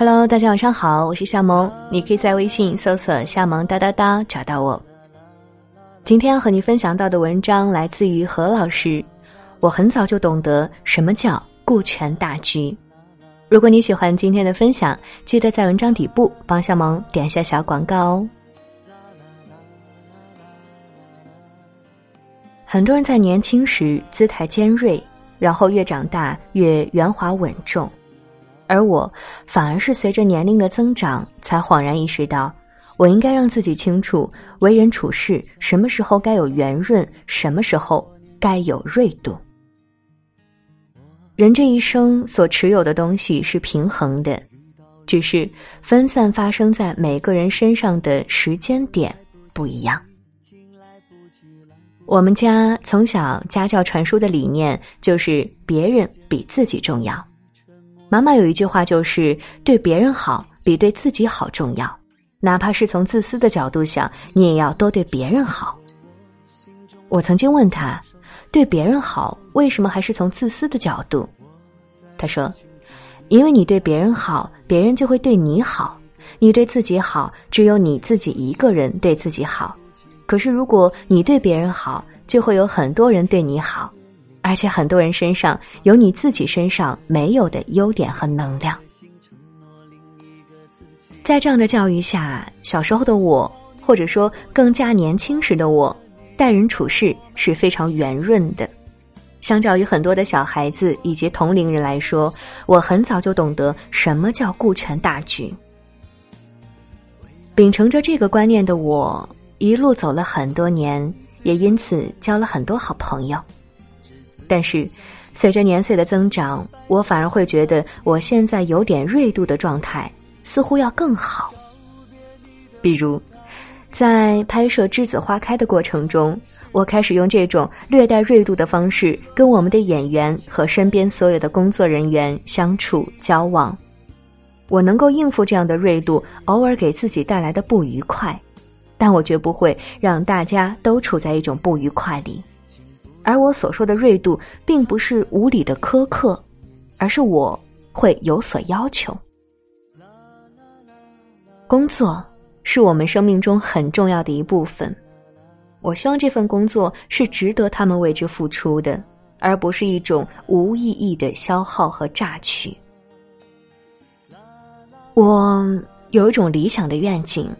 Hello，大家晚上好，我是夏萌，你可以在微信搜索“夏萌哒哒哒”找到我。今天要和你分享到的文章来自于何老师。我很早就懂得什么叫顾全大局。如果你喜欢今天的分享，记得在文章底部帮夏萌点一下小广告哦。很多人在年轻时姿态尖锐，然后越长大越圆滑稳重，而我反而是随着年龄的增长，才恍然意识到，我应该让自己清楚为人处事什么时候该有圆润，什么时候该有锐度。人这一生所持有的东西是平衡的，只是分散发生在每个人身上的时间点不一样。我们家从小家教传输的理念就是别人比自己重要。妈妈有一句话就是对别人好比对自己好重要，哪怕是从自私的角度想，你也要多对别人好。我曾经问他，对别人好为什么还是从自私的角度？他说，因为你对别人好，别人就会对你好；你对自己好，只有你自己一个人对自己好。可是，如果你对别人好，就会有很多人对你好，而且很多人身上有你自己身上没有的优点和能量。在这样的教育下，小时候的我，或者说更加年轻时的我，待人处事是非常圆润的。相较于很多的小孩子以及同龄人来说，我很早就懂得什么叫顾全大局。秉承着这个观念的我。一路走了很多年，也因此交了很多好朋友。但是，随着年岁的增长，我反而会觉得我现在有点锐度的状态似乎要更好。比如，在拍摄《栀子花开》的过程中，我开始用这种略带锐度的方式跟我们的演员和身边所有的工作人员相处交往。我能够应付这样的锐度，偶尔给自己带来的不愉快。但我绝不会让大家都处在一种不愉快里，而我所说的锐度，并不是无理的苛刻，而是我会有所要求。工作是我们生命中很重要的一部分，我希望这份工作是值得他们为之付出的，而不是一种无意义的消耗和榨取。我有一种理想的愿景。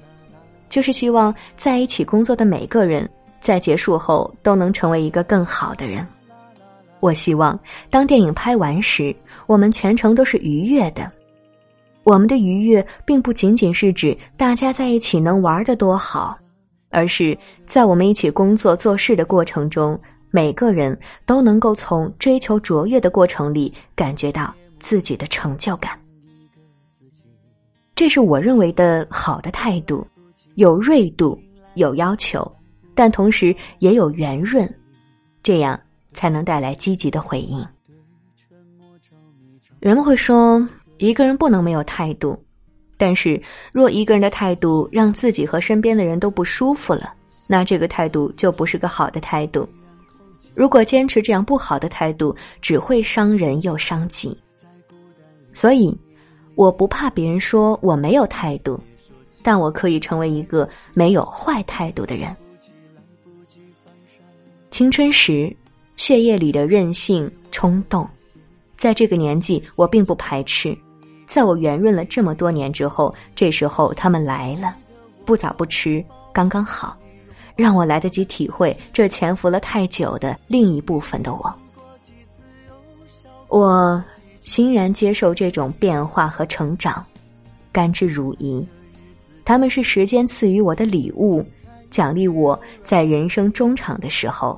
就是希望在一起工作的每个人，在结束后都能成为一个更好的人。我希望当电影拍完时，我们全程都是愉悦的。我们的愉悦并不仅仅是指大家在一起能玩的多好，而是在我们一起工作做事的过程中，每个人都能够从追求卓越的过程里感觉到自己的成就感。这是我认为的好的态度。有锐度，有要求，但同时也有圆润，这样才能带来积极的回应。人们会说，一个人不能没有态度，但是若一个人的态度让自己和身边的人都不舒服了，那这个态度就不是个好的态度。如果坚持这样不好的态度，只会伤人又伤己。所以，我不怕别人说我没有态度。但我可以成为一个没有坏态度的人。青春时，血液里的任性冲动，在这个年纪我并不排斥。在我圆润了这么多年之后，这时候他们来了，不早不迟，刚刚好，让我来得及体会这潜伏了太久的另一部分的我。我欣然接受这种变化和成长，甘之如饴。他们是时间赐予我的礼物，奖励我在人生中场的时候，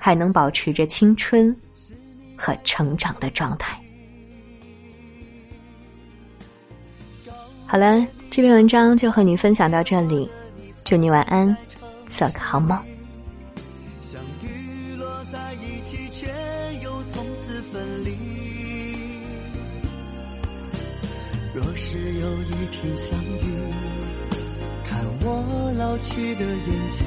还能保持着青春和成长的状态。好了，这篇文章就和你分享到这里，祝你晚安，做个好梦。若是有一天相遇。看我老去的眼睛，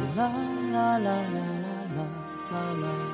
啦啦啦啦啦啦啦啦。